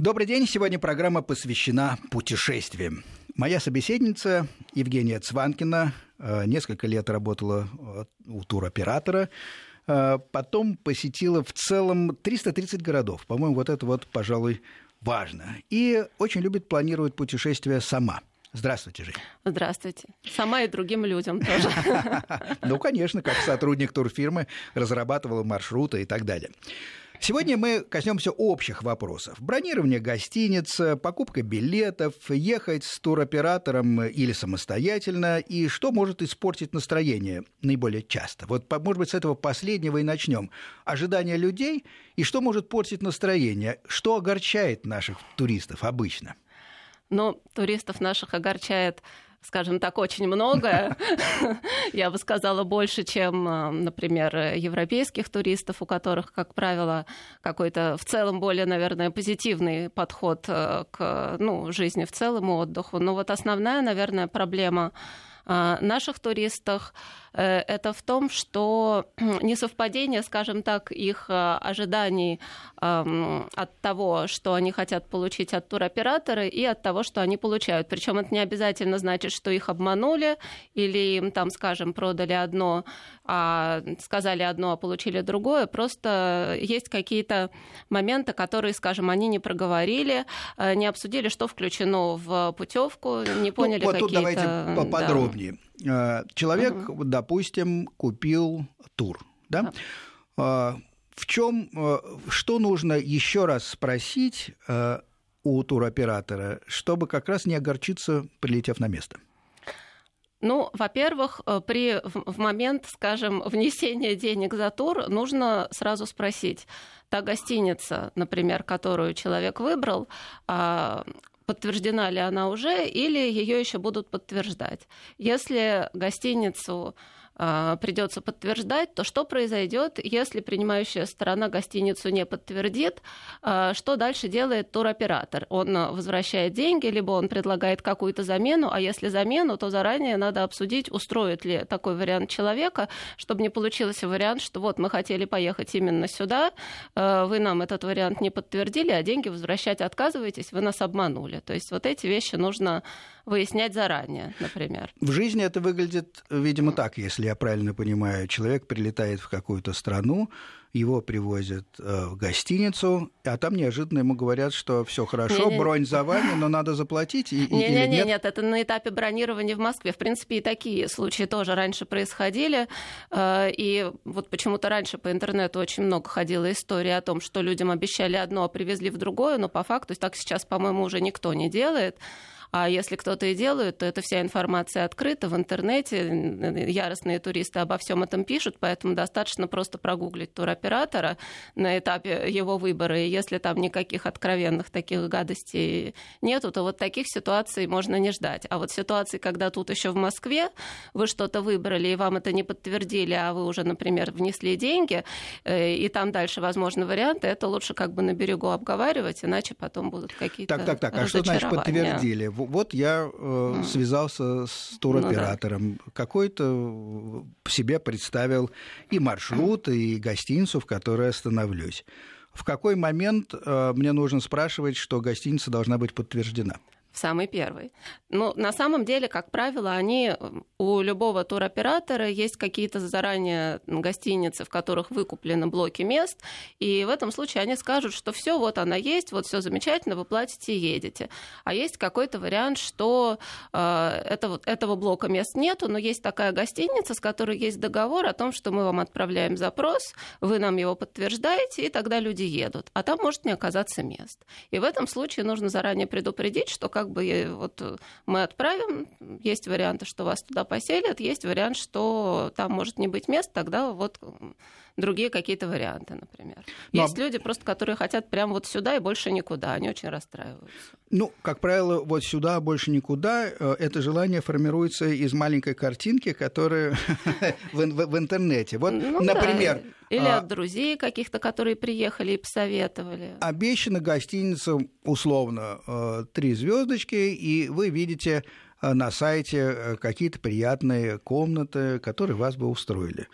Добрый день. Сегодня программа посвящена путешествиям. Моя собеседница Евгения Цванкина э, несколько лет работала э, у туроператора, э, потом посетила в целом 330 городов. По-моему, вот это вот, пожалуй, важно. И очень любит планировать путешествия сама. Здравствуйте, Жень. Здравствуйте. Сама и другим людям тоже. Ну, конечно, как сотрудник турфирмы разрабатывала маршруты и так далее. Сегодня мы коснемся общих вопросов. Бронирование гостиниц, покупка билетов, ехать с туроператором или самостоятельно, и что может испортить настроение наиболее часто. Вот, может быть, с этого последнего и начнем. Ожидания людей и что может портить настроение, что огорчает наших туристов обычно. Ну, туристов наших огорчает скажем так, очень многое. Я бы сказала, больше, чем, э, например, европейских туристов, у которых, как правило, какой-то в целом более, наверное, позитивный подход э, к ну, жизни в целом и отдыху. Но вот основная, наверное, проблема наших туристов Э, это в том, что несовпадение, скажем так, их э, ожиданий эм, от того, что они хотят получить от туроператора, и от того, что они получают. Причем это не обязательно значит, что их обманули или им там, скажем, продали одно, а сказали одно, а получили другое. Просто есть какие-то моменты, которые, скажем, они не проговорили, э, не обсудили, что включено в путевку, не поняли ну, вот какие-то... давайте поподробнее. Да. Э, человек, угу. допустим, купил тур, да? А. В чем, э, что нужно еще раз спросить э, у туроператора, чтобы как раз не огорчиться, прилетев на место? Ну, во-первых, при, в момент, скажем, внесения денег за тур нужно сразу спросить, та гостиница, например, которую человек выбрал, а, подтверждена ли она уже или ее еще будут подтверждать. Если гостиницу придется подтверждать, то что произойдет, если принимающая сторона гостиницу не подтвердит, а, что дальше делает туроператор? Он возвращает деньги, либо он предлагает какую-то замену, а если замену, то заранее надо обсудить, устроит ли такой вариант человека, чтобы не получился вариант, что вот мы хотели поехать именно сюда, а, вы нам этот вариант не подтвердили, а деньги возвращать отказываетесь, вы нас обманули. То есть вот эти вещи нужно выяснять заранее, например. В жизни это выглядит, видимо, так, если я правильно понимаю. Человек прилетает в какую-то страну, его привозят э, в гостиницу, а там неожиданно ему говорят, что все хорошо, не, не, бронь за вами, но надо заплатить. Нет, нет, нет, нет, это на этапе бронирования в Москве. В принципе, и такие случаи тоже раньше происходили. Э, и вот почему-то раньше по интернету очень много ходила история о том, что людям обещали одно, а привезли в другое, но по факту так сейчас, по-моему, уже никто не делает. А если кто-то и делает, то эта вся информация открыта в интернете. Яростные туристы обо всем этом пишут, поэтому достаточно просто прогуглить туроператора на этапе его выбора. И если там никаких откровенных таких гадостей нету, то вот таких ситуаций можно не ждать. А вот ситуации, когда тут еще в Москве вы что-то выбрали, и вам это не подтвердили, а вы уже, например, внесли деньги, э, и там дальше возможны варианты, это лучше как бы на берегу обговаривать, иначе потом будут какие-то Так, так, так. А что значит подтвердили? Вот я э, связался с туроператором, ну, да. какой-то себе представил и маршрут, и гостиницу, в которой остановлюсь. В какой момент э, мне нужно спрашивать, что гостиница должна быть подтверждена? В самый первый. Ну, на самом деле, как правило, они у любого туроператора есть какие-то заранее гостиницы, в которых выкуплены блоки мест, и в этом случае они скажут, что все, вот она есть, вот все замечательно, вы платите и едете. А есть какой-то вариант, что э, этого, этого блока мест нету, но есть такая гостиница, с которой есть договор о том, что мы вам отправляем запрос, вы нам его подтверждаете, и тогда люди едут. А там может не оказаться мест. И в этом случае нужно заранее предупредить, что как бы вот э, мы отправим, есть варианты, что вас туда поселят, есть вариант, что там может не быть мест, тогда вот другие какие-то варианты, например. Но... Ну, есть люди просто, которые хотят прямо вот сюда и больше никуда, они очень расстраиваются. Ну, как правило, вот сюда, больше никуда, э, это желание формируется из маленькой картинки, которая в, интернете. Вот, ну, например... Или а, от друзей каких-то, которые приехали и посоветовали. Обещана гостиница, условно, э, три звездочки, и вы видите э, на сайте какие-то приятные комнаты, которые вас бы устроили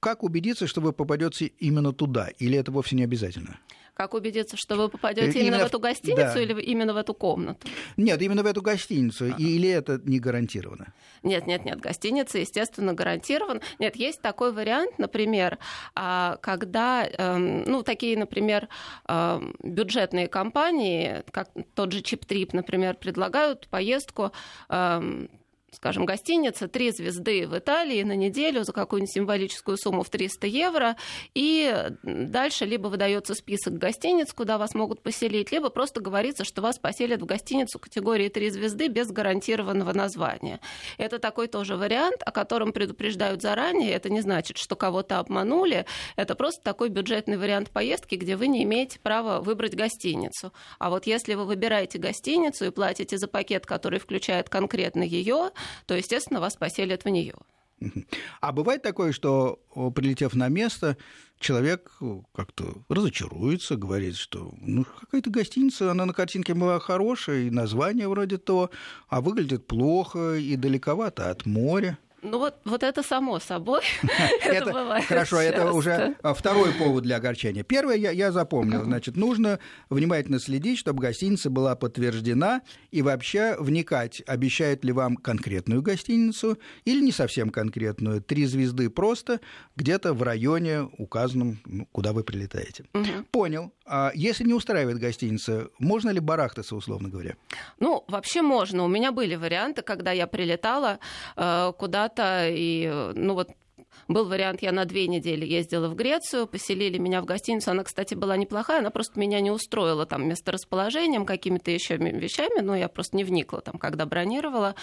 как убедиться, что вы попадете именно туда, или это вовсе не обязательно? Как убедиться, что вы попадете именно, именно в эту гостиницу да. или именно в эту комнату? Нет, именно в эту гостиницу. А. Или это не гарантировано? Нет, нет, нет. Гостиница, естественно, гарантирована. Нет, есть такой вариант, например, а, когда, эм, ну, такие, например, эм, бюджетные компании, как тот же Чип Трип, например, предлагают поездку эм, скажем, гостиница «Три звезды» в Италии на неделю за какую-нибудь символическую сумму в 300 евро, и дальше либо выдается список гостиниц, куда вас могут поселить, либо просто говорится, что вас поселят в гостиницу категории «Три звезды» без гарантированного названия. Это такой тоже вариант, о котором предупреждают заранее. Это не значит, что кого-то обманули. Это просто такой бюджетный вариант поездки, где вы не имеете права выбрать гостиницу. А вот если вы выбираете гостиницу и платите за пакет, который включает конкретно ее, то, естественно, вас поселят в нее. А бывает такое, что, прилетев на место, человек как-то разочаруется, говорит, что ну, какая-то гостиница, она на картинке была хорошая, и название вроде то, а выглядит плохо и далековато от моря. Ну вот, вот это само собой. это бывает Хорошо, это уже а, второй повод для огорчения. Первое я, я запомнил. Значит, нужно внимательно следить, чтобы гостиница была подтверждена и вообще вникать, обещают ли вам конкретную гостиницу или не совсем конкретную. Три звезды просто где-то в районе указанном, ну, куда вы прилетаете. Угу. Понял. А если не устраивает гостиница, можно ли барахтаться, условно говоря? Ну, вообще можно. У меня были варианты, когда я прилетала э, куда-то, и, ну вот, был вариант, я на две недели ездила в Грецию, поселили меня в гостиницу. Она, кстати, была неплохая, она просто меня не устроила там месторасположением, какими-то еще вещами, но я просто не вникла там, когда бронировала.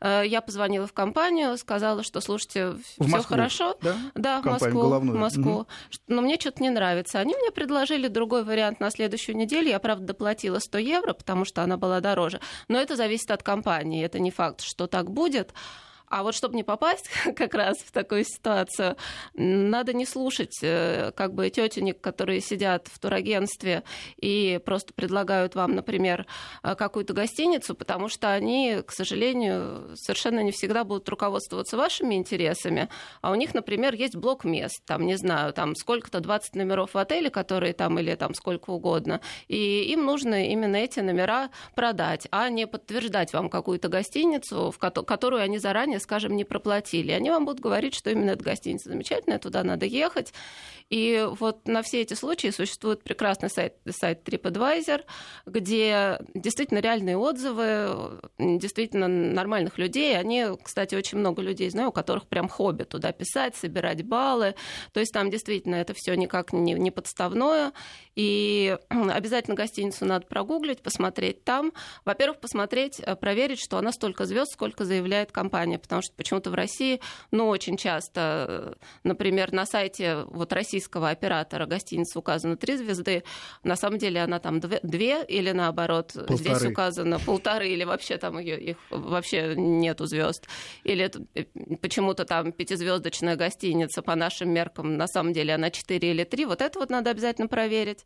Э, я позвонила в компанию, сказала, что, слушайте, все хорошо. Да, да в Москву. Головную. В Москву. Угу. Но мне что-то не нравится. Они мне предложили другой вариант на следующую неделю. Я, правда, доплатила 100 евро, потому что она была дороже. Но это зависит от компании. Это не факт, что так будет. А вот чтобы не попасть как раз в такую ситуацию, надо не слушать э, как бы тетенек, которые сидят в турагентстве и просто предлагают вам, например, э, какую-то гостиницу, потому что они, к сожалению, совершенно не всегда будут руководствоваться вашими интересами, а у них, например, есть блок мест, там, не знаю, там сколько-то 20 номеров в отеле, которые там, или там сколько угодно, и им нужно именно эти номера продать, а не подтверждать вам какую-то гостиницу, в которую они заранее скажем, не проплатили. Они вам будут говорить, что именно эта гостиница замечательная, туда надо ехать. И вот на все эти случаи существует прекрасный сайт, сайт TripAdvisor, где действительно реальные отзывы, действительно нормальных людей. Они, кстати, очень много людей знаю, у которых прям хобби туда писать, собирать баллы. То есть там действительно это все никак не, не подставное. И обязательно гостиницу надо прогуглить, посмотреть там. Во-первых, посмотреть, э, проверить, что она столько звезд, сколько заявляет компания. Потому что почему-то в России, ну, очень часто, э, например, на сайте вот российского оператора гостиница указана три звезды, на самом деле она там две, две или наоборот полторы. здесь указано полторы или вообще там ее, их вообще нету звезд. Или э, почему-то там пятизвездочная гостиница по нашим меркам, на самом деле она четыре или три. Вот это вот надо обязательно проверить.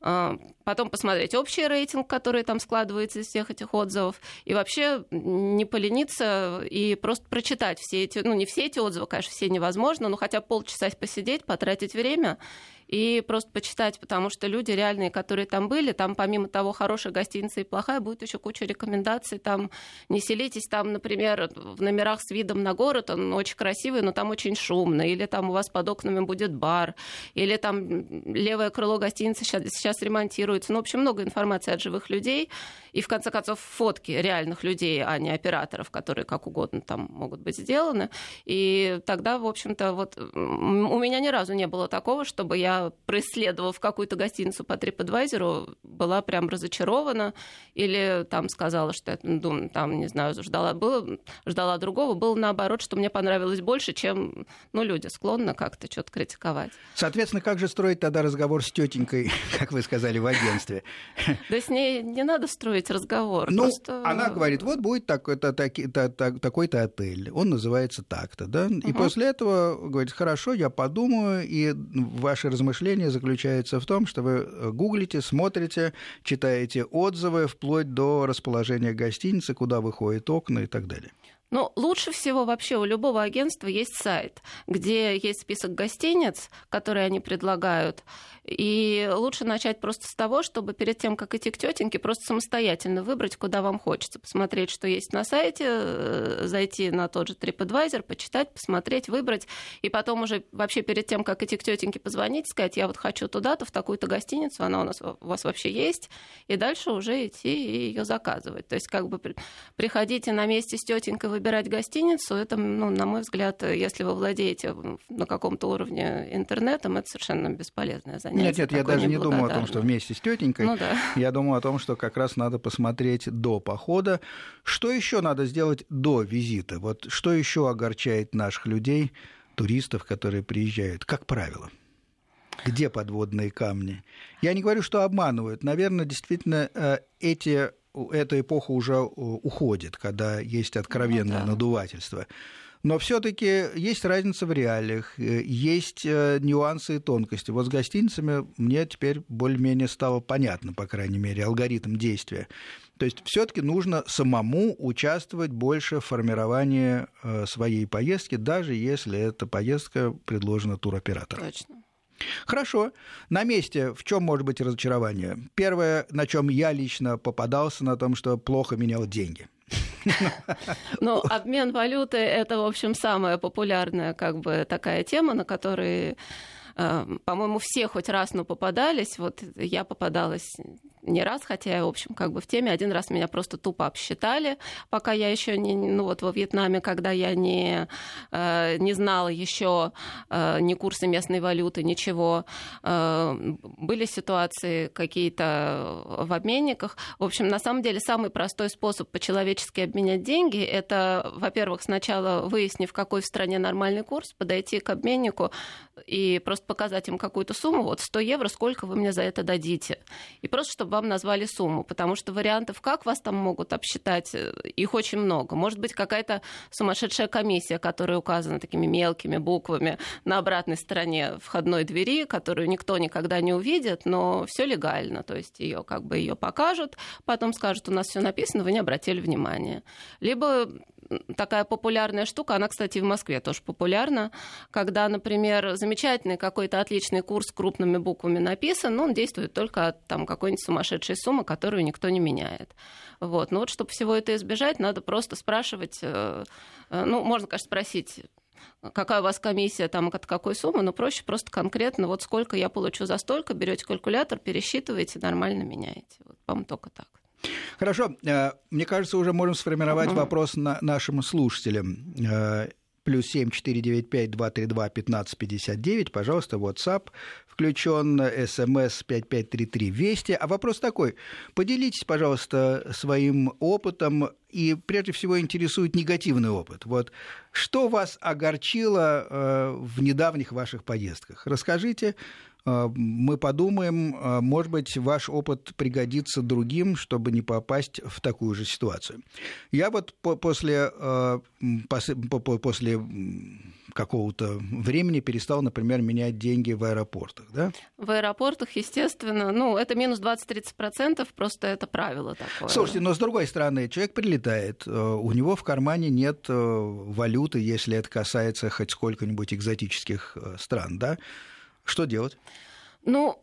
А, потом посмотреть общий рейтинг, который там складывается из всех этих отзывов, и вообще не полениться и просто прочитать все эти, ну не все эти отзывы, конечно, все невозможно, но хотя полчаса посидеть, потратить время и просто почитать, потому что люди реальные, которые там были, там помимо того, хорошая гостиница и плохая, будет еще куча рекомендаций, там не селитесь там, например, в номерах с видом на город, он очень красивый, но там очень шумно, или там у вас под окнами будет бар, или там левое крыло гостиницы сейчас, сейчас ремонтируется. Ну, в общем, много информации от живых людей, и в конце концов фотки реальных людей, а не операторов, которые как угодно там могут быть сделаны. И тогда, в общем-то, вот у меня ни разу не было такого, чтобы я происследовав какую-то гостиницу по TripAdvisor, была прям разочарована или там сказала, что я думаю, там, не знаю, ждала, было, ждала другого, было наоборот, что мне понравилось больше, чем, ну, люди склонны как-то что-то критиковать. Соответственно, как же строить тогда разговор с тетенькой, как вы сказали, в агентстве? Да с ней не надо строить разговор. Ну, она говорит, вот будет такой-то отель, он называется так-то, да? И после этого говорит, хорошо, я подумаю, и ваши размышления размышление заключается в том, что вы э, гуглите, смотрите, читаете отзывы вплоть до расположения гостиницы, куда выходят окна и так далее. Ну, лучше всего вообще у любого агентства есть сайт, где есть список гостиниц, которые они предлагают, И лучше начать просто с того, чтобы перед тем, как идти к тетеньке, просто самостоятельно выбрать, куда вам хочется. Посмотреть, что есть на сайте, э, зайти на тот же TripAdvisor, почитать, посмотреть, выбрать. И потом уже вообще перед тем, как идти к тетеньке, позвонить, сказать, я вот хочу туда-то, в такую-то гостиницу, она у нас у вас вообще есть. И дальше уже идти и ее заказывать. То есть как бы приходите на месте с тетенькой выбирать гостиницу, это, ну, на мой взгляд, если вы владеете на каком-то уровне интернетом, это совершенно бесполезное занятие нет, нет, я даже не думаю о том, что вместе с тетенькой. Ну, да. Я думаю о том, что как раз надо посмотреть до похода. Что еще надо сделать до визита? Вот что еще огорчает наших людей, туристов, которые приезжают, как правило? Где подводные камни? Я не говорю, что обманывают. Наверное, действительно, э, эти, эта эпоха уже уходит, когда есть откровенное ну, да. надувательство. Но все-таки есть разница в реалиях, э, есть э, нюансы и тонкости. Вот с гостиницами мне теперь более-менее стало понятно, по крайней мере, алгоритм действия. То есть все-таки нужно самому участвовать больше в формировании э, своей поездки, даже если эта поездка предложена туроператором. Точно. Хорошо. На месте в чем может быть разочарование? Первое, на чем я лично попадался, на том, что плохо менял деньги. Ну, обмен валюты – это, в общем, самая популярная как бы такая тема, на которой э, по-моему, все хоть раз, но попадались. Вот я попадалась не раз, хотя я, в общем, как бы в теме. Один раз меня просто тупо обсчитали, пока я еще не, ну вот во Вьетнаме, когда я не, э, не знала еще э, ни курса местной валюты, ничего. Э, были ситуации какие-то в обменниках. В общем, на самом деле самый простой способ по-человечески обменять деньги, это, во-первых, сначала выяснив, какой в стране нормальный курс, подойти к обменнику и просто показать им какую-то сумму, вот 100 евро, сколько вы мне за это дадите. И просто, чтобы вам назвали сумму, потому что вариантов, как вас там могут обсчитать, э, их очень много. Может быть, какая-то сумасшедшая комиссия, которая указана такими мелкими буквами на обратной стороне входной двери, которую никто никогда не увидит, но все легально, то есть ее как бы ее покажут, потом скажут, у нас все написано, вы не обратили внимания. Либо такая популярная штука, она, кстати, в Москве тоже популярна, когда, например, замечательный какой-то отличный курс крупными буквами написан, но он действует только от там, какой-нибудь сумасшедшей суммы, которую никто не меняет. Вот. Но вот чтобы всего это избежать, надо просто спрашивать, э, э, ну, можно, конечно, спросить, какая у вас комиссия там от какой суммы, но проще просто конкретно, вот сколько я получу за столько, берете калькулятор, пересчитываете, нормально меняете. Вот, по-моему, только так. Хорошо. Э, мне кажется, уже можем сформировать вопрос на нашим слушателям. Э, плюс семь четыре девять пять два три два пятнадцать пятьдесят девять. Пожалуйста, WhatsApp включен, смс пять пять три три Вести. А вопрос такой. Поделитесь, пожалуйста, своим опытом и прежде всего интересует негативный опыт. Вот что вас огорчило э, в недавних ваших поездках? Расскажите, мы подумаем, а, может быть, ваш опыт пригодится другим, чтобы не попасть в такую же ситуацию. Я вот после, а, после какого-то времени перестал, например, менять деньги в аэропортах, да? В аэропортах, естественно, ну, это минус 20-30%, просто это правило такое. Слушайте, но с другой стороны, человек прилетает, у него в кармане нет валюты, если это касается хоть сколько-нибудь экзотических стран, да? Что делать? Ну,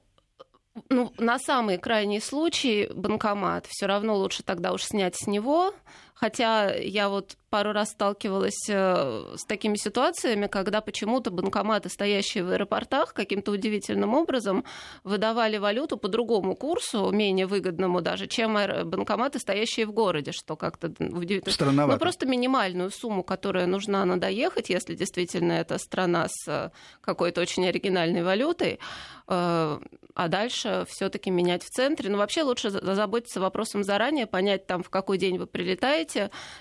ну, на самый крайний случай банкомат все равно лучше тогда уж снять с него. Хотя я вот пару раз сталкивалась э, с такими ситуациями, когда почему-то банкоматы, стоящие в аэропортах, каким-то удивительным образом выдавали валюту по другому курсу, менее выгодному даже, чем банкоматы, стоящие в городе, что как-то удивительно. Странновато. Ну, просто минимальную сумму, которая нужна на доехать, если действительно это страна с э, какой-то очень оригинальной валютой, э, а дальше все-таки менять в центре. Но вообще лучше заботиться вопросом заранее, понять там, в какой день вы прилетаете.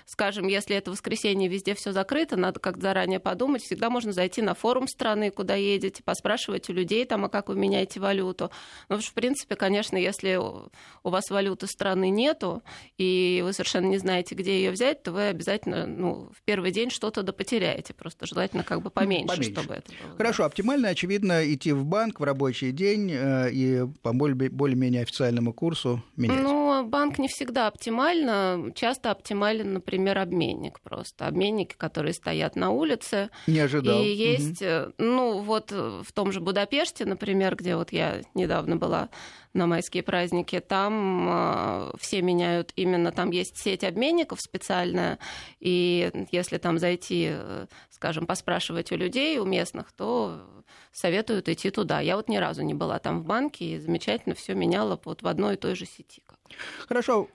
Скажем, если это воскресенье, везде все закрыто, надо как-то заранее подумать. Всегда можно зайти на форум страны, куда едете, поспрашивать у людей, там, а как вы меняете валюту. Ну, в принципе, конечно, если у вас валюты страны нету, и вы совершенно не знаете, где ее взять, то вы обязательно ну, в первый день что-то да потеряете. Просто желательно как бы поменьше, поменьше. чтобы это было. Хорошо, оптимально, очевидно, идти в банк в рабочий день э, и по более-менее официальному курсу менять. Ну, банк не всегда оптимально. Часто оптимален, например, обменник просто. Обменники, которые стоят на улице. Не ожидал. И есть, угу. ну вот в том же Будапеште, например, где вот я недавно была на майские праздники, там э, все меняют именно, там есть сеть обменников специальная, и если там зайти, э, скажем, поспрашивать у людей, у местных, то советуют идти туда. Я вот ни разу не была там в банке и замечательно все меняла вот в одной и той же сети. Хорошо.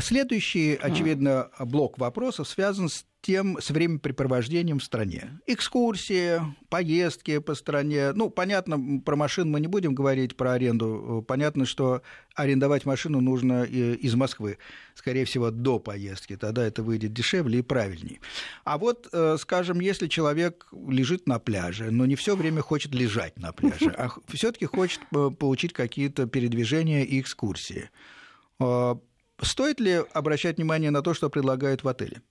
Следующий, очевидно, блок вопросов связан с тем, с времяпрепровождением в стране. Экскурсии, поездки по стране. Ну, понятно, про машину мы не будем говорить, про аренду. Понятно, что арендовать машину нужно из Москвы, скорее всего, до поездки. Тогда это выйдет дешевле и правильнее. А вот, э, скажем, если человек лежит на пляже, но не все время хочет лежать на пляже, а все-таки хочет э, получить какие-то передвижения и экскурсии э, Стоит ли обращать внимание на то, что предлагают в отеле?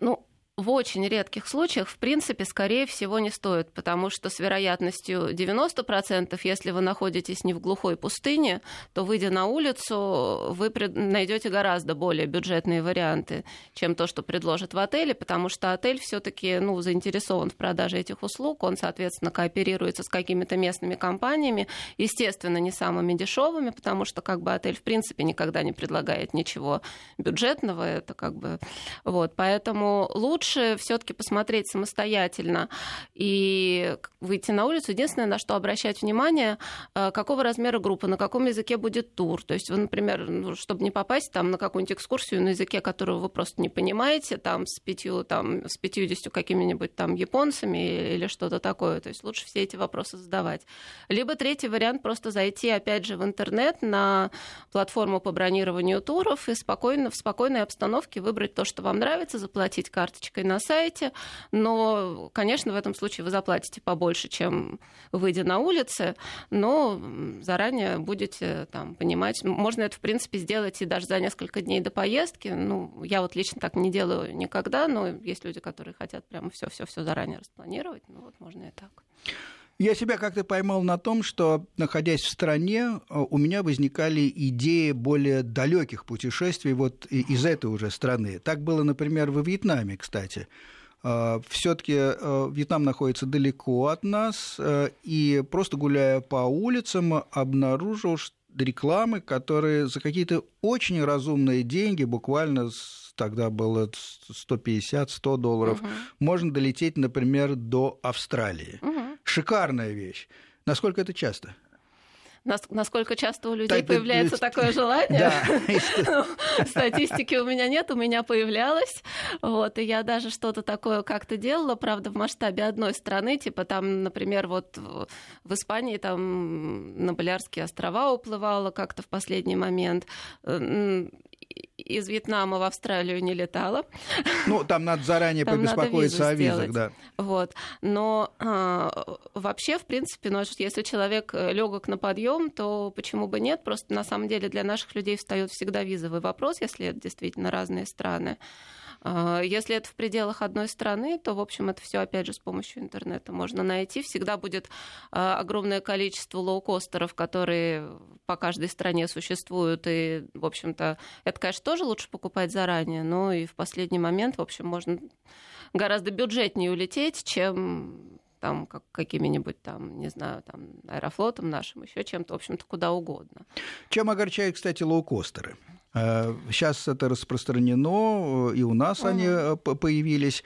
Ну, в очень редких случаях, в принципе, скорее всего, не стоит, потому что с вероятностью 90%, если вы находитесь не в глухой пустыне, то, выйдя на улицу, вы найдете гораздо более бюджетные варианты, чем то, что предложат в отеле, потому что отель все-таки ну, заинтересован в продаже этих услуг, он, соответственно, кооперируется с какими-то местными компаниями, естественно, не самыми дешевыми, потому что как бы отель, в принципе, никогда не предлагает ничего бюджетного, это как бы... Вот, поэтому лучше лучше все-таки посмотреть самостоятельно и выйти на улицу. Единственное, на что обращать внимание, э, какого размера группа, на каком языке будет тур. То есть вы, например, ну, чтобы не попасть там на какую-нибудь экскурсию на языке, которого вы просто не понимаете, там с пятью, там с пятьюдесятью какими-нибудь там японцами или что-то такое. То есть лучше все эти вопросы задавать. Либо третий вариант просто зайти опять же в интернет на платформу по бронированию туров и спокойно в спокойной обстановке выбрать то, что вам нравится, заплатить карточкой карточкой на сайте, но, конечно, в этом случае вы заплатите побольше, чем выйдя на улице, но заранее будете там, понимать, можно это, в принципе, сделать и даже за несколько дней до поездки. Ну, я вот лично так не делаю никогда, но есть люди, которые хотят прямо все-все-все заранее распланировать, ну вот можно и так. Я себя как-то поймал на том, что, находясь в стране, у меня возникали идеи более далеких путешествий вот из этой уже страны. Так было, например, во Вьетнаме, кстати. А, Все-таки э, Вьетнам находится далеко от нас, э, и просто гуляя по улицам, обнаружил рекламы, которые за какие-то очень разумные деньги, буквально тогда было 150-100 долларов, угу. можно долететь, например, до Австралии. Угу шикарная вещь. Насколько это часто? Насколько часто у людей так, появляется так, такое желание? Да. Статистики у меня нет, у меня появлялось. Вот, и я даже что-то такое как-то делала, правда, в масштабе одной страны, типа там, например, вот в Испании там на Балярские острова уплывала как-то в последний момент из Вьетнама в Австралию не летала. Ну, там надо заранее там побеспокоиться надо о визах, сделать. да. Вот. Но а, вообще, в принципе, ну, если человек э, легок на подъем, то почему бы нет? Просто на самом деле для наших людей встает всегда визовый вопрос, если это действительно разные страны. А, если это в пределах одной страны, то, в общем, это все, опять же, с помощью интернета можно найти. Всегда будет а, огромное количество лоукостеров, которые по каждой стране существуют. И, в общем-то, это, конечно, тоже лучше покупать заранее, но и в последний момент, в общем, можно гораздо бюджетнее улететь, чем там как, какими-нибудь там, не знаю, там аэрофлотом нашим, еще чем-то, в общем-то, куда угодно. Чем огорчают, кстати, лоукостеры? Сейчас э, это распространено, э, и у нас угу. они э, появились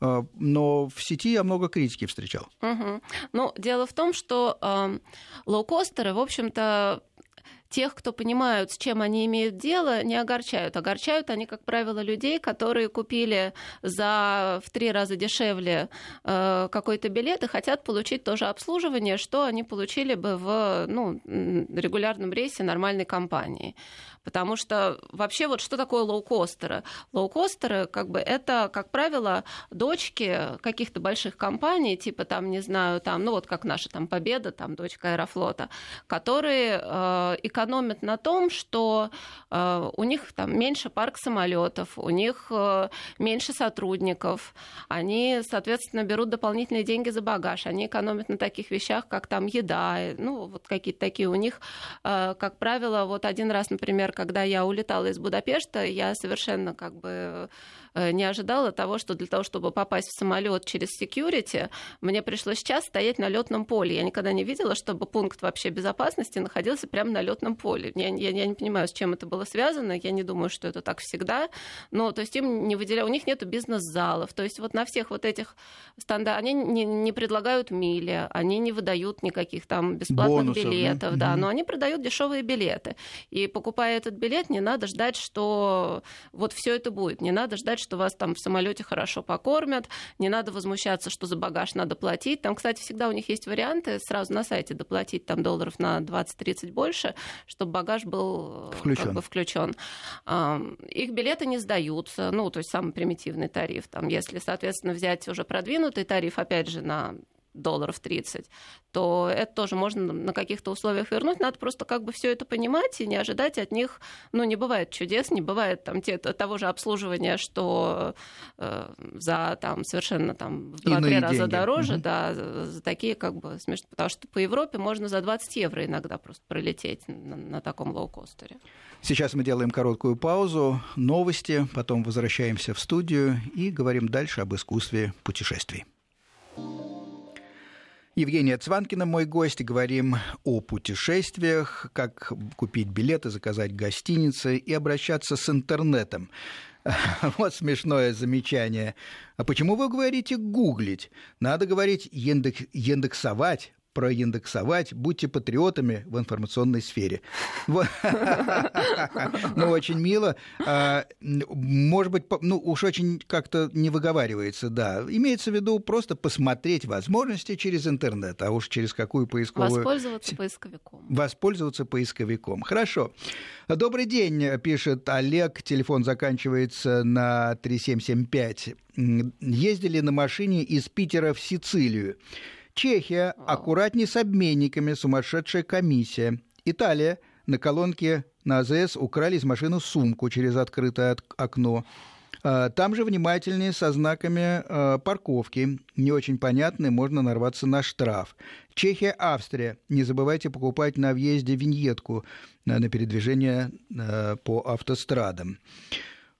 но в сети я много критики встречал. Угу. Ну, дело в том, что э, лоукостеры, в общем-то, тех, кто понимают, с чем они имеют дело, не огорчают. Огорчают они, как правило, людей, которые купили за в три раза дешевле э, какой-то билет и хотят получить то же обслуживание, что они получили бы в ну, регулярном рейсе нормальной компании. Потому что вообще вот что такое лоукостеры? Лоукостеры, как бы, это, как правило, дочки каких-то больших компаний, типа там, не знаю, там, ну вот как наша там Победа, там дочка Аэрофлота, которые э, экономят на том, что э, у них там меньше парк самолетов, у них э, меньше сотрудников, они, соответственно, берут дополнительные деньги за багаж, они экономят на таких вещах, как там еда, ну, вот какие-то такие у них, э, как правило, вот один раз, например, когда я улетала из Будапешта, я совершенно как бы не ожидала того, что для того, чтобы попасть в самолет через security, мне пришлось час стоять на летном поле. Я никогда не видела, чтобы пункт вообще безопасности находился прямо на летном поле. Я, я, я не понимаю, с чем это было связано. Я не думаю, что это так всегда. Но то есть им не выделяют, у них нет бизнес-залов. То есть вот на всех вот этих стандартах они не, не предлагают мили, они не выдают никаких там бесплатных Бонусов, билетов, да, да, но они продают дешевые билеты. И покупая этот билет, не надо ждать, что вот все это будет. Не надо ждать, что вас там в самолете хорошо покормят, не надо возмущаться, что за багаж надо платить. Там, кстати, всегда у них есть варианты сразу на сайте доплатить там долларов на 20-30 больше, чтобы багаж был включен. Как бы включен. Их билеты не сдаются, ну, то есть самый примитивный тариф. Там, если, соответственно, взять уже продвинутый тариф, опять же, на долларов 30, то это тоже можно на каких-то условиях вернуть. Надо просто как бы все это понимать и не ожидать от них, ну, не бывает чудес, не бывает там те, того же обслуживания, что э, за там совершенно там в 2-3 раза деньги. дороже, угу. да, за, за такие как бы смешно, потому что по Европе можно за 20 евро иногда просто пролететь на, на таком лоукостере. Сейчас мы делаем короткую паузу, новости, потом возвращаемся в студию и говорим дальше об искусстве путешествий. Евгения Цванкина, мой гость. Говорим о путешествиях, как купить билеты, заказать гостиницы и обращаться с интернетом. Вот смешное замечание. А почему вы говорите гуглить? Надо говорить индекс, индексовать, проиндексовать, будьте патриотами в информационной сфере. Ну, очень мило. А, может быть, ну, уж очень как-то не выговаривается, да. Имеется в виду просто посмотреть возможности через интернет, а уж через какую поисковую... Воспользоваться поисковиком. Воспользоваться поисковиком. Хорошо. Добрый день, пишет Олег. Телефон заканчивается на 3775. Ездили на машине из Питера в Сицилию. Чехия аккуратнее с обменниками, сумасшедшая комиссия. Италия на колонке на АЗС украли из машины сумку через открытое окно. А, там же внимательнее со знаками а, парковки. Не очень понятные, можно нарваться на штраф. Чехия, Австрия. Не забывайте покупать на въезде виньетку на передвижение а, по автострадам.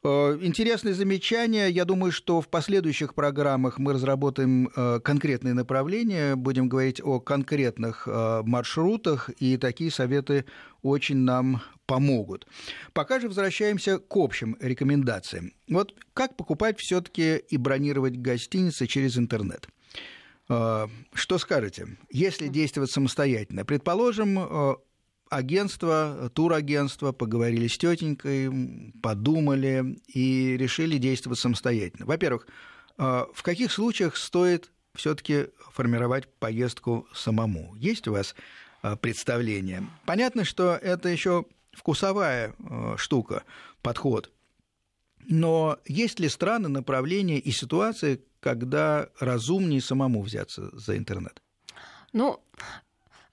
Э, интересное замечание. Я думаю, что в последующих программах мы разработаем э, конкретные направления, будем говорить о конкретных э, маршрутах, и такие советы очень нам помогут. Пока же возвращаемся к общим рекомендациям. Вот как покупать все-таки и бронировать гостиницы через интернет? Что скажете? Если действовать самостоятельно, предположим, агентство, турагентство, поговорили с тетенькой, подумали и решили действовать самостоятельно. Во-первых, а, в каких случаях стоит все-таки формировать поездку самому? Есть у вас а, представление? Понятно, что это еще вкусовая а, штука, подход. Но есть ли страны, направления и ситуации, когда разумнее самому взяться за интернет? Ну,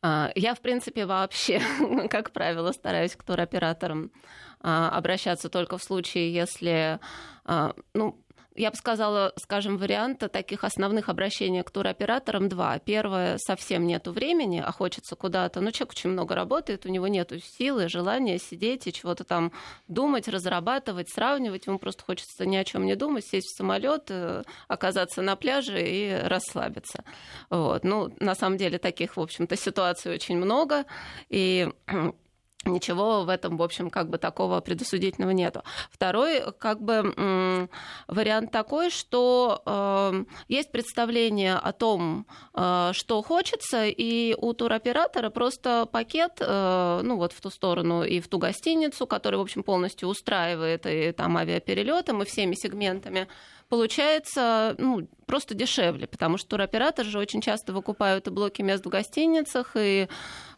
я, в принципе, вообще, как правило, стараюсь к туроператорам а, обращаться только в случае, если, а, ну, я бы сказала, скажем, варианта таких основных обращений к туроператорам два. Первое, совсем нету времени, а хочется куда-то. Ну, человек очень много работает, у него нету силы, желания сидеть и чего-то там думать, разрабатывать, сравнивать. Ему просто хочется ни о чем не думать, сесть в самолет, э, оказаться на пляже и расслабиться. Вот. Ну, на самом деле таких, в общем-то, ситуаций очень много. И Ничего в этом, в общем, как бы такого предосудительного нету. Второй, как бы, вариант такой, что э, есть представление о том, э, что хочется, и у туроператора просто пакет, э, ну вот в ту сторону и в ту гостиницу, который, в общем, полностью устраивает и там авиаперелетом, и всеми сегментами получается ну, просто дешевле, потому что туроператоры же очень часто выкупают и блоки мест в гостиницах, и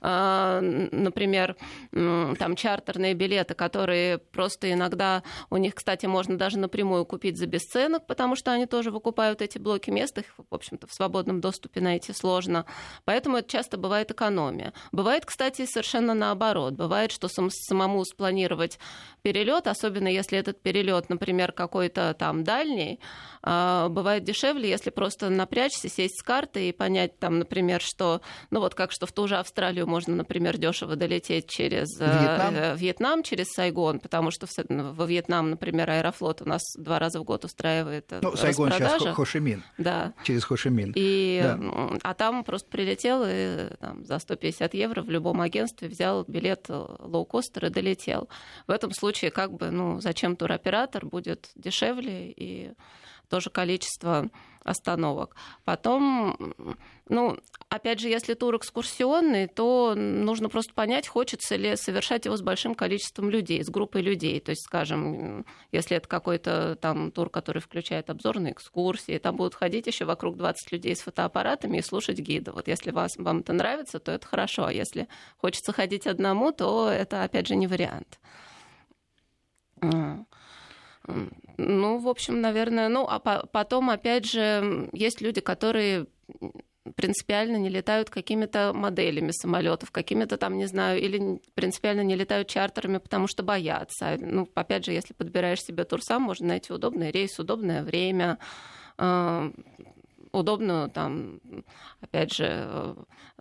а, например, там чартерные билеты, которые просто иногда у них, кстати, можно даже напрямую купить за бесценок, потому что они тоже выкупают эти блоки мест, их, в общем-то, в свободном доступе найти сложно. Поэтому это часто бывает экономия. Бывает, кстати, совершенно наоборот. Бывает, что сам, самому спланировать перелет, особенно если этот перелет, например, какой-то там дальний, бывает дешевле, если просто напрячься, сесть с карты и понять там, например, что, ну вот как что в ту же Австралию можно, например, дешево долететь через э, Вьетнам, э, Вьетнам через Сайгон, потому что в, во Вьетнам, например, Аэрофлот у нас два раза в год устраивает э, Ну, Сайгон сейчас Хошимин. Да. Через Хошимин. И, да. А там просто прилетел и там, за 150 евро в любом агентстве взял билет лоукостер и долетел. В этом случае как бы, ну, зачем туроператор будет дешевле и тоже количество остановок. Потом, ну, опять же, если тур экскурсионный, то нужно просто понять, хочется ли совершать его с большим количеством людей, с группой людей. То есть, скажем, если это какой-то там тур, который включает обзорные экскурсии, там будут ходить еще вокруг 20 людей с фотоаппаратами и слушать гида. Вот если вас, вам это нравится, то это хорошо. А если хочется ходить одному, то это, опять же, не вариант. Ну, в общем, наверное, ну, а потом, опять же, есть люди, которые принципиально не летают какими-то моделями самолетов, какими-то там, не знаю, или принципиально не летают чартерами, потому что боятся. Ну, опять же, если подбираешь себе тур сам, можно найти удобный рейс, удобное время, э, удобную там, опять же, э,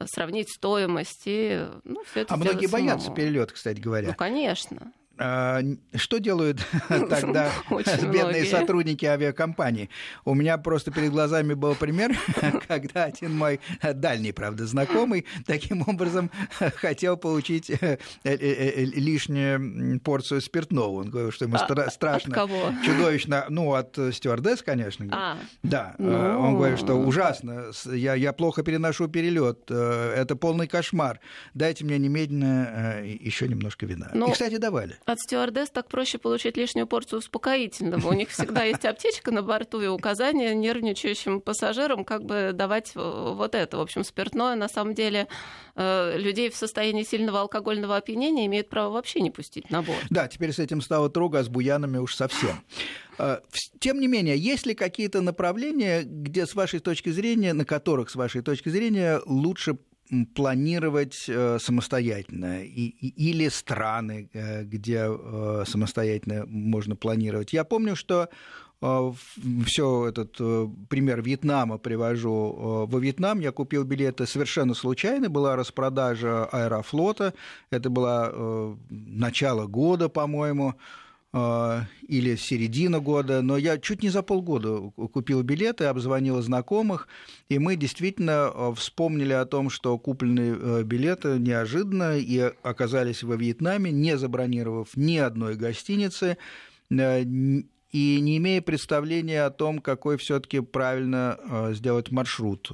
сравнить стоимость и ну, все это А многие самому. боятся перелет, кстати говоря. Ну, конечно. А, что делают тогда бедные сотрудники авиакомпании? У меня просто перед глазами был пример, когда один мой дальний, правда, знакомый таким образом хотел получить э, э, э, лишнюю порцию спиртного. Он говорил, что ему а, страшно, чудовищно, ну, от стюардесс, конечно. А. Да, ну. он говорит, что ужасно, я, я плохо переношу перелет, это полный кошмар. Дайте мне немедленно еще немножко вина. Ну, И, кстати, давали от стюардесс так проще получить лишнюю порцию успокоительного. У них всегда есть аптечка на борту и указания нервничающим пассажирам, как бы давать вот это. В общем, спиртное на самом деле э, людей в состоянии сильного алкогольного опьянения имеют право вообще не пустить на борт. Да, теперь с этим стало трудно, а с буянами уж совсем. Э, тем не менее, есть ли какие-то направления, где, с вашей точки зрения, на которых, с вашей точки зрения, лучше планировать э, самостоятельно, и, или страны, э, где э, самостоятельно можно планировать. Я помню, что все этот пример Вьетнама привожу. Во Вьетнам я купил билеты совершенно случайно, была распродажа Аэрофлота, это было начало года, по-моему, или середина года, но я чуть не за полгода купил билеты, обзвонил знакомых, и мы действительно а, вспомнили о том, что купленные э, билеты неожиданно и оказались во Вьетнаме, не забронировав ни одной гостиницы, э, и не имея представления о том, какой все-таки правильно сделать маршрут.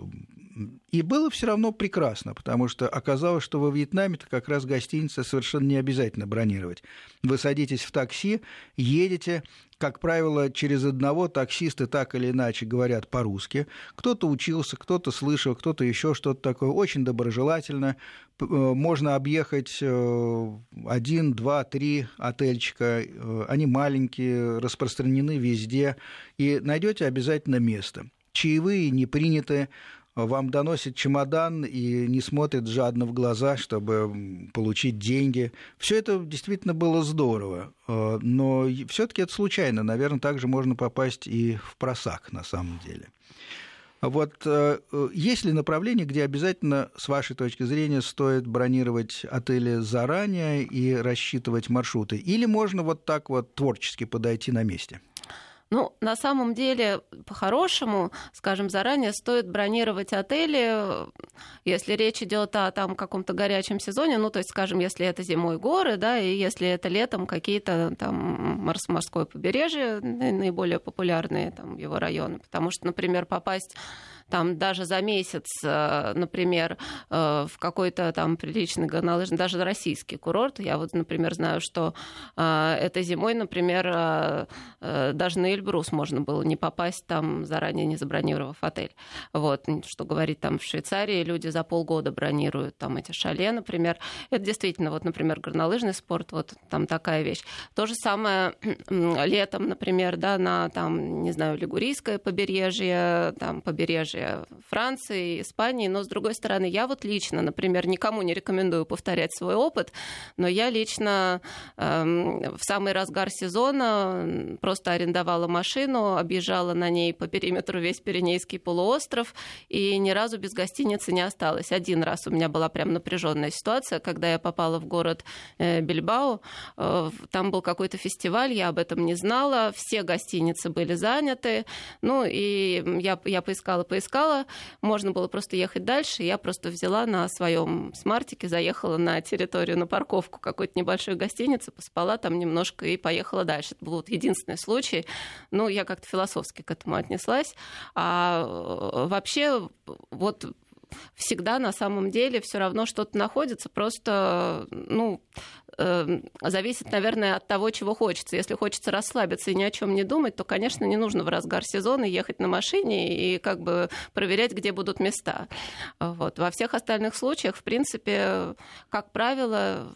И было все равно прекрасно, потому что оказалось, что во Вьетнаме-то как раз гостиница совершенно не обязательно бронировать. Вы садитесь в такси, едете, как правило, через одного таксисты так или иначе говорят по-русски. Кто-то учился, кто-то слышал, кто-то еще что-то такое. Очень доброжелательно. Э, можно объехать э, один, два, три отельчика. Э, они маленькие, распространены везде. И найдете обязательно место. Чаевые не приняты вам доносит чемодан и не смотрит жадно в глаза, чтобы получить деньги. Все это действительно было здорово, э, но все-таки это случайно. Наверное, также можно попасть и в просак на самом деле. Вот э, есть ли направление, где обязательно, с вашей точки зрения, стоит бронировать отели заранее и рассчитывать маршруты? Или можно вот так вот творчески подойти на месте? Ну, на самом деле, по-хорошему, скажем, заранее стоит бронировать отели, если речь идет о там каком-то горячем сезоне, ну, то есть, скажем, если это зимой горы, да, и если это летом какие-то там морское побережье, наиболее популярные там его районы, потому что, например, попасть там даже за месяц, например, в какой-то там приличный горнолыжный, даже российский курорт, я вот, например, знаю, что этой зимой, например, даже на Эльбрус можно было не попасть там заранее не забронировав отель. Вот, что говорить там в Швейцарии, люди за полгода бронируют там эти шале, например. Это действительно, вот, например, горнолыжный спорт, вот там такая вещь. То же самое летом, например, да, на там, не знаю, Лигурийское побережье, там побережье Франции, Испании, но с другой стороны, я вот лично, например, никому не рекомендую повторять свой опыт, но я лично эм, в самый разгар сезона просто арендовала машину, объезжала на ней по периметру весь Пиренейский полуостров, и ни разу без гостиницы не осталось. Один раз у меня была прям напряженная ситуация, когда я попала в город э, Бильбао, э, там был какой-то фестиваль, я об этом не знала, все гостиницы были заняты, ну и я, я поискала, поискала, можно было просто ехать дальше, я просто взяла на своем смартике, заехала на территорию, на парковку какой-то небольшой гостиницы, поспала там немножко и поехала дальше. Это был вот единственный случай. Ну, я как-то философски к этому отнеслась. А э, вообще вот всегда на самом деле все равно что-то находится, просто, ну, э, зависит, наверное, от того, чего хочется. Если хочется расслабиться и ни о чем не думать, то, конечно, не нужно в разгар сезона ехать на машине и как бы проверять, где будут места. Вот. Во всех остальных случаях, в принципе, как правило,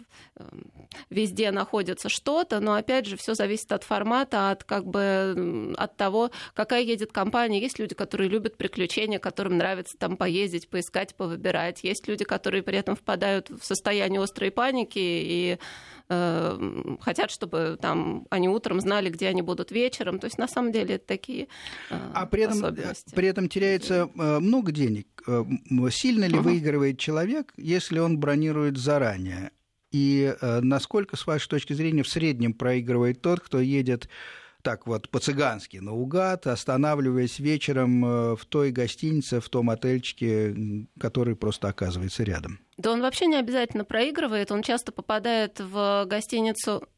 везде находится что-то, но опять же все зависит от формата, от как бы от того, какая едет компания. Есть люди, которые любят приключения, которым нравится там поездить, поискать, повыбирать. Есть люди, которые при этом впадают в состояние острой паники и э, хотят, чтобы там они утром знали, где они будут вечером. То есть на самом деле это такие э, А при этом, особенности. при этом теряется э, много денег. Э, сильно ли угу. выигрывает человек, если он бронирует заранее? И э, насколько, с вашей точки зрения, в среднем проигрывает тот, кто едет так вот по-цыгански наугад, останавливаясь вечером э, в той гостинице, в том отельчике, который просто оказывается рядом? Да он вообще не обязательно проигрывает, он часто попадает в гостиницу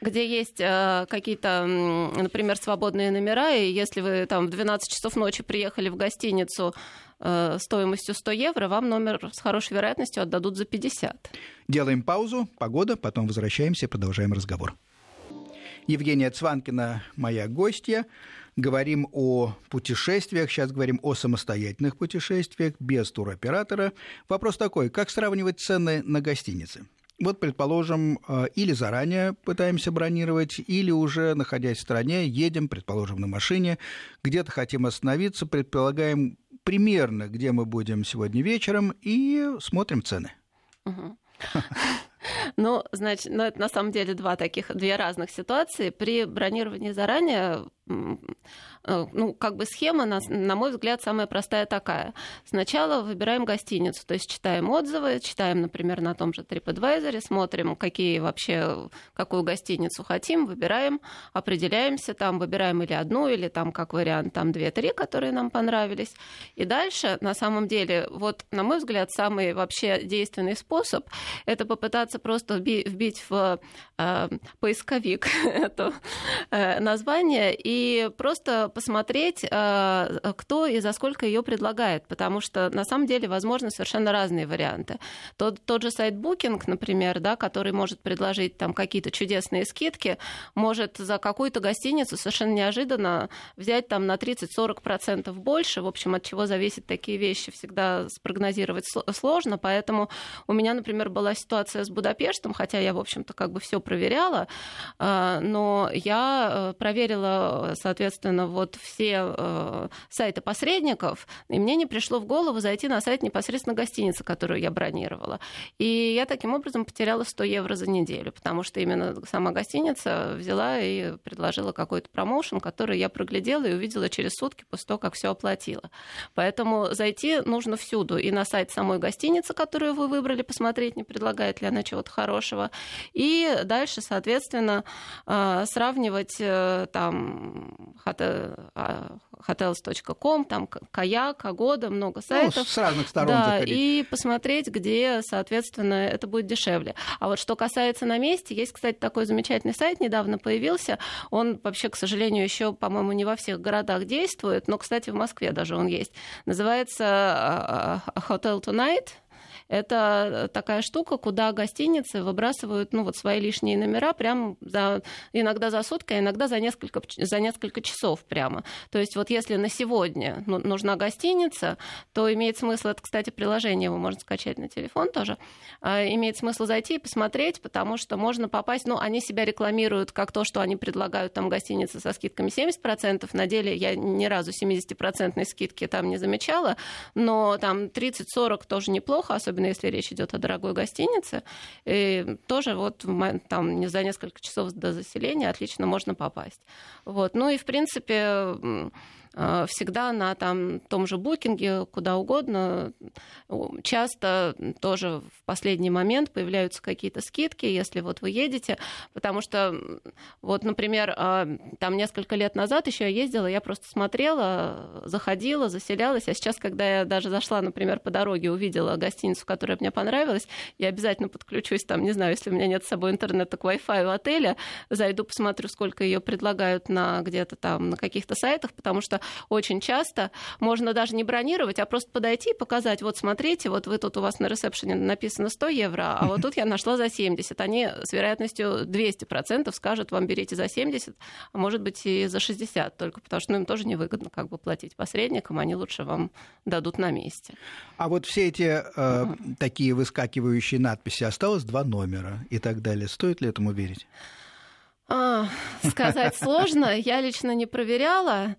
где есть э, какие-то, например, свободные номера, и если вы там в 12 часов ночи приехали в гостиницу стоимостью 100 евро, вам номер с хорошей вероятностью отдадут за 50. Делаем паузу, погода, потом возвращаемся продолжаем разговор. Евгения Цванкина, моя гостья. Говорим о путешествиях, сейчас говорим о самостоятельных путешествиях без туроператора. Вопрос такой, как сравнивать цены на гостиницы? Вот, предположим, э, или заранее пытаемся бронировать, или уже, находясь в стране, едем, предположим, на машине, где-то хотим остановиться, предполагаем примерно, где мы будем сегодня вечером, и смотрим цены. Ну, значит, ну, это на самом деле два таких, две разных ситуации. При бронировании заранее ну, как бы схема, на, на мой взгляд, самая простая такая. Сначала выбираем гостиницу, то есть читаем отзывы, читаем, например, на том же TripAdvisor, смотрим, какие вообще, какую гостиницу хотим, выбираем, определяемся, там выбираем или одну, или там, как вариант, там две-три, которые нам понравились. И дальше, на самом деле, вот, на мой взгляд, самый вообще действенный способ – это попытаться просто вбить в э, поисковик это э, название и просто посмотреть, э, кто и за сколько ее предлагает, потому что на самом деле возможны совершенно разные варианты. Тот, тот же сайт Booking, например, да, который может предложить там какие-то чудесные скидки, может за какую-то гостиницу совершенно неожиданно взять там на 30-40% больше, в общем, от чего зависят такие вещи, всегда спрогнозировать сложно, поэтому у меня, например, была ситуация с Будапештом, хотя я, в общем-то, как бы все проверяла, э, но я э, проверила, соответственно, вот все э, сайты посредников, и мне не пришло в голову зайти на сайт непосредственно гостиницы, которую я бронировала. И я таким образом потеряла 100 евро за неделю, потому что именно сама гостиница взяла и предложила какой-то промоушен, который я проглядела и увидела через сутки после того, как все оплатила. Поэтому зайти нужно всюду. И на сайт самой гостиницы, которую вы выбрали, посмотреть, не предлагает ли она чего-то хорошего. И дальше, соответственно, э, сравнивать э, там hotels.com, там Каяк, Агода, много ну, сайтов. Ну, с разных сторон да, заходить. и посмотреть, где, соответственно, это будет дешевле. А вот что касается на месте, есть, кстати, такой замечательный сайт, недавно появился. Он вообще, к сожалению, еще, по-моему, не во всех городах действует, но, кстати, в Москве даже он есть. Называется а, а, Hotel Tonight это такая штука, куда гостиницы выбрасывают ну, вот свои лишние номера прямо за, иногда за сутки, а иногда за несколько, за несколько часов прямо. То есть вот если на сегодня ну, нужна гостиница, то имеет смысл, это, кстати, приложение вы можете скачать на телефон тоже, а, имеет смысл зайти и посмотреть, потому что можно попасть, ну, они себя рекламируют как то, что они предлагают там гостиницы со скидками 70%, на деле я ни разу 70% скидки там не замечала, но там 30-40 тоже неплохо, особенно особенно если речь идет о дорогой гостинице, и тоже вот там не за несколько часов до заселения отлично можно попасть. Вот. Ну и, в принципе, Э, всегда на там, том же букинге, куда угодно. Часто тоже в последний момент появляются какие-то скидки, если вот вы едете, потому что, вот, например, э, там несколько лет назад еще я ездила, я просто смотрела, заходила, заселялась, а сейчас, когда я даже зашла, например, по дороге, увидела гостиницу, которая мне понравилась, я обязательно подключусь, там, не знаю, если у меня нет с собой интернета к Wi-Fi у отеля, зайду, посмотрю, сколько ее предлагают на где-то там, на каких-то сайтах, потому что очень часто можно даже не бронировать, а просто подойти и показать, вот смотрите, вот вы тут у вас на ресепшене написано 100 евро, а вот тут я нашла за 70. Они с вероятностью 200% скажут, вам берите за 70, а может быть и за 60, только потому что ну, им тоже невыгодно как бы платить посредникам, они лучше вам дадут на месте. А вот все эти э, такие выскакивающие надписи осталось два номера и так далее. Стоит ли этому верить? А, сказать сложно. Я лично не проверяла.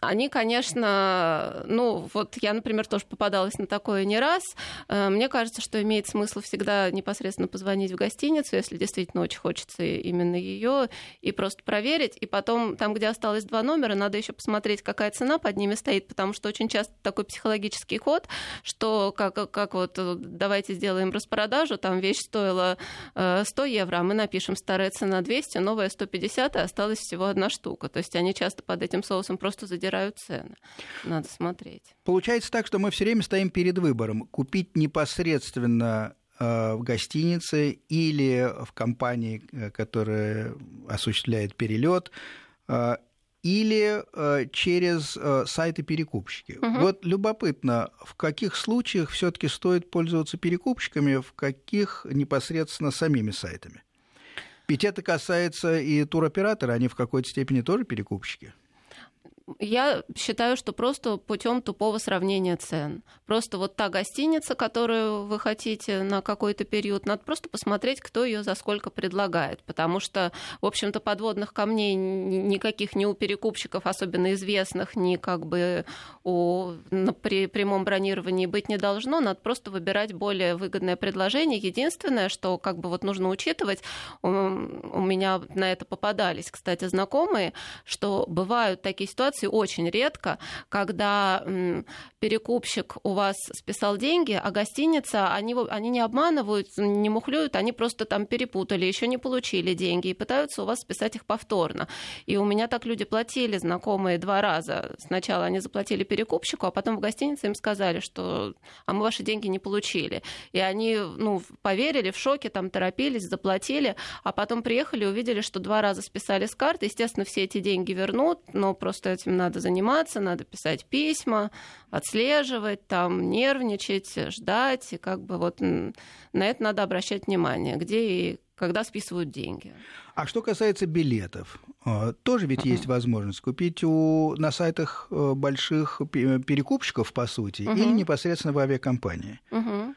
Они, конечно, ну вот я, например, тоже попадалась на такое не раз. Э, мне кажется, что имеет смысл всегда непосредственно позвонить в гостиницу, если действительно очень хочется именно ее, и просто проверить. И потом, там, где осталось два номера, надо еще посмотреть, какая цена под ними стоит, потому что очень часто такой психологический ход, что как, как вот э, давайте сделаем распродажу, там вещь стоила 100 э, евро, а мы напишем старая цена 200, новая 150, и осталась всего одна штука. То есть они часто под этим соусом просто задирают цены. Надо смотреть. Получается так, что мы все время стоим перед выбором. Купить непосредственно э, в гостинице или в компании, э, которая осуществляет перелет, э, или через сайты перекупщики. Угу. Вот любопытно, в каких случаях все-таки стоит пользоваться перекупщиками, в каких непосредственно самими сайтами? Ведь это касается и туроператора, они в какой-то степени тоже перекупщики я считаю, что просто путем тупого сравнения цен. Просто вот та гостиница, которую вы хотите на какой-то период, надо просто посмотреть, кто ее за сколько предлагает. Потому что, в общем-то, подводных камней никаких ни у перекупщиков, особенно известных, ни как бы у, при прямом бронировании быть не должно. Надо просто выбирать более выгодное предложение. Единственное, что как бы вот нужно учитывать, у, у меня на это попадались, кстати, знакомые, что бывают такие ситуации, ситуации очень редко, когда перекупщик у вас списал деньги, а гостиница, они, они не обманывают, не мухлюют, они просто там перепутали, еще не получили деньги и пытаются у вас списать их повторно. И у меня так люди платили, знакомые, два раза. Сначала они заплатили перекупщику, а потом в гостинице им сказали, что а мы ваши деньги не получили. И они ну, поверили, в шоке, там торопились, заплатили, а потом приехали увидели, что два раза списали с карты. Естественно, все эти деньги вернут, но просто этим надо заниматься, надо писать письма, отслеживать, там, нервничать, ждать, и как бы вот на это надо обращать внимание, где и когда списывают деньги. А что касается билетов, э, тоже ведь есть возможность купить у, на сайтах э, больших перекупщиков, по сути, uh-huh. или непосредственно в авиакомпании. Uh-huh.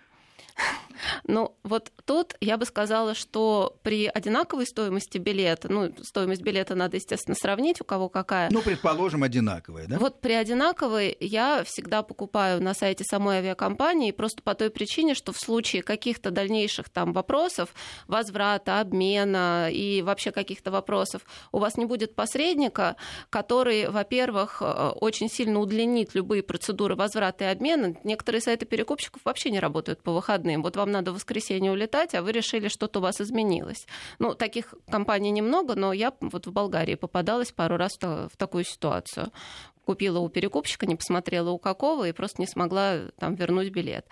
Ну, вот тут я бы сказала, что при одинаковой стоимости билета, ну, стоимость билета надо, естественно, сравнить, у кого какая. Ну, предположим, одинаковая, да? Вот при одинаковой я всегда покупаю на сайте самой авиакомпании просто по той причине, что в случае каких-то дальнейших там вопросов, возврата, обмена и вообще каких-то вопросов, у вас не будет посредника, который, во-первых, э, очень сильно удлинит любые процедуры возврата и обмена. Некоторые сайты перекупщиков вообще не работают по выходным. Вот вам надо в воскресенье улетать, а вы решили, что-то у вас изменилось. Ну, таких компаний немного, но я вот в Болгарии попадалась пару раз в такую ситуацию купила у перекупщика, не посмотрела у какого и просто не смогла там вернуть билет.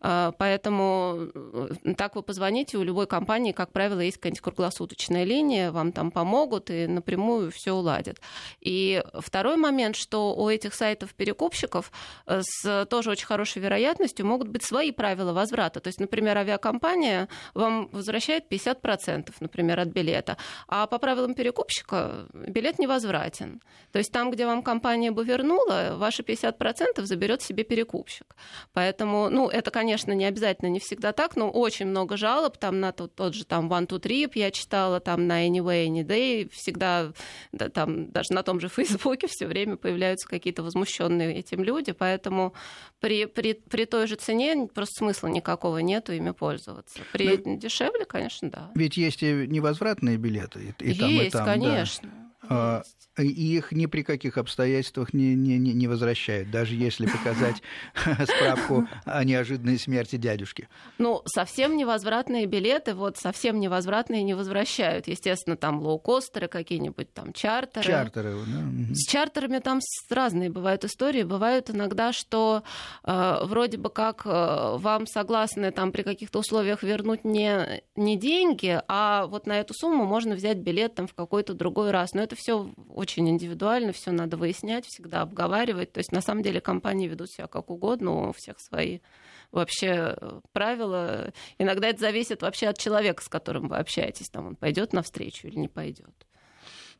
А, поэтому э, так вы позвоните, у любой компании, как правило, есть какая-нибудь круглосуточная линия, вам там помогут и напрямую все уладят. И второй момент, что у этих сайтов перекупщиков э, с тоже очень хорошей вероятностью могут быть свои правила возврата. То есть, например, авиакомпания вам возвращает 50%, например, от билета, а по правилам перекупщика билет невозвратен. То есть там, где вам компания бы вернула, ваши 50% заберет себе перекупщик. Поэтому, ну, это, конечно, не обязательно, не всегда так, но очень много жалоб там на тот, тот же там One to Trip я читала, там на Anyway, Anyday, всегда да, там даже на том же Фейсбуке все время появляются какие-то возмущенные этим люди, поэтому при, при, при той же цене просто смысла никакого нету ими пользоваться. При но дешевле, конечно, да. Ведь есть и невозвратные билеты, и, и там, есть, и там. конечно. Да. А, и их ни при каких обстоятельствах не, не, не возвращают, даже если показать справку о неожиданной смерти дядюшки. Ну, совсем невозвратные билеты, вот совсем невозвратные не возвращают. Естественно, там лоукостеры какие-нибудь, там чартеры. Чартеры, да. С чартерами там разные бывают истории. Бывают иногда, что э, вроде бы как э, вам согласны там при каких-то условиях вернуть не, не деньги, а вот на эту сумму можно взять билет там в какой-то другой раз. Но это все очень индивидуально, все надо выяснять, всегда обговаривать. То есть на самом деле компании ведут себя как угодно, у всех свои вообще э, правила. Иногда это зависит вообще от человека, с которым вы общаетесь. Там он пойдет навстречу или не пойдет.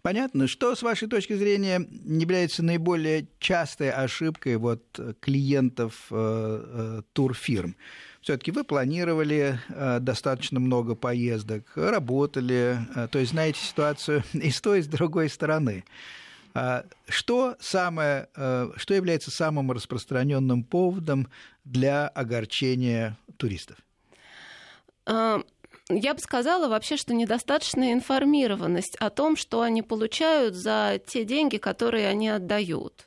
Понятно. Что, с вашей точки зрения, является наиболее частой ошибкой вот клиентов э, э, турфирм? все-таки вы планировали э, достаточно много поездок, работали, э, то есть знаете ситуацию и с той, и с другой стороны. А что, самое, э, что является самым распространенным поводом для огорчения туристов? Я бы сказала вообще, что недостаточная информированность о том, что они получают за те деньги, которые они отдают.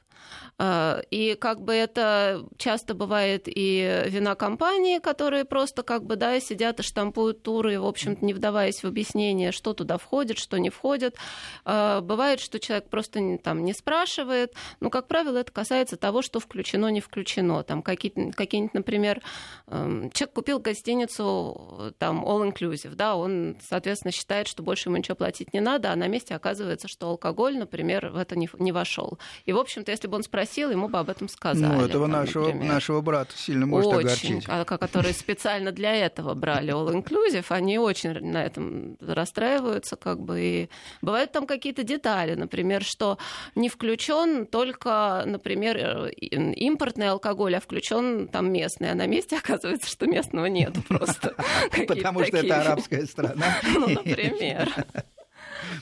А, и как бы это часто бывает и вина компании, которые просто как бы, да, сидят и штампуют туры, в общем-то, не вдаваясь в объяснение, что туда входит, что не входит. А, бывает, что человек просто там не спрашивает. Но, как правило, это касается того, что включено, не включено. Там какие-нибудь, какие например, эм, человек купил гостиницу там all-inclusive, да, он, соответственно, считает, что больше ему ничего платить не надо, а на месте оказывается, что алкоголь, например, в это не, не вошел. И, в общем-то, если бы он спросил, спросил, ему бы об этом сказали. Ну, этого там, нашего, нашего брата сильно может очень, огорчить. Которые специально для этого брали All Inclusive, они очень на этом расстраиваются, как бы. И бывают там какие-то детали, например, что не включен только, например, импортный алкоголь, а включен там местный, а на месте оказывается, что местного нет просто. Потому что это арабская страна. Ну, например.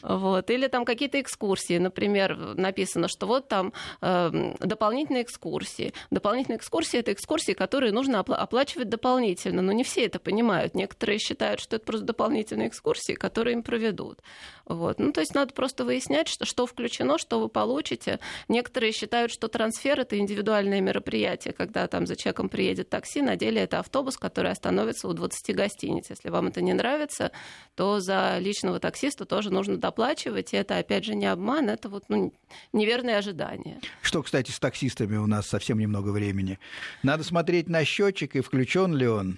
Вот. Или там какие-то экскурсии, например, написано, что вот там э, дополнительные экскурсии. Дополнительные экскурсии — это экскурсии, которые нужно оплачивать дополнительно, но не все это понимают. Некоторые считают, что это просто дополнительные экскурсии, которые им проведут. Вот. Ну, то есть надо просто выяснять, что, что включено, что вы получите. Некоторые считают, что трансфер — это индивидуальное мероприятие, когда там за человеком приедет такси, на деле это автобус, который остановится у 20 гостиниц. Если вам это не нравится, то за личного таксиста тоже нужно доплачивать, и это, опять же, не обман, это вот ну, неверные ожидания. Что, кстати, с таксистами у нас совсем немного времени. Надо смотреть на счетчик и включен ли он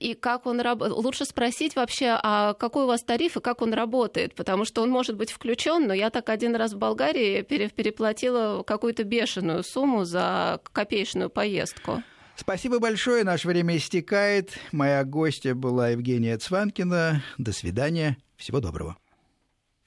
и как он работает. Лучше спросить вообще, а какой у вас тариф и как он работает, потому что он может быть включен, но я так один раз в Болгарии переплатила какую-то бешеную сумму за копеечную поездку. Спасибо большое, наше время истекает. Моя гостья была Евгения Цванкина. До свидания, всего доброго.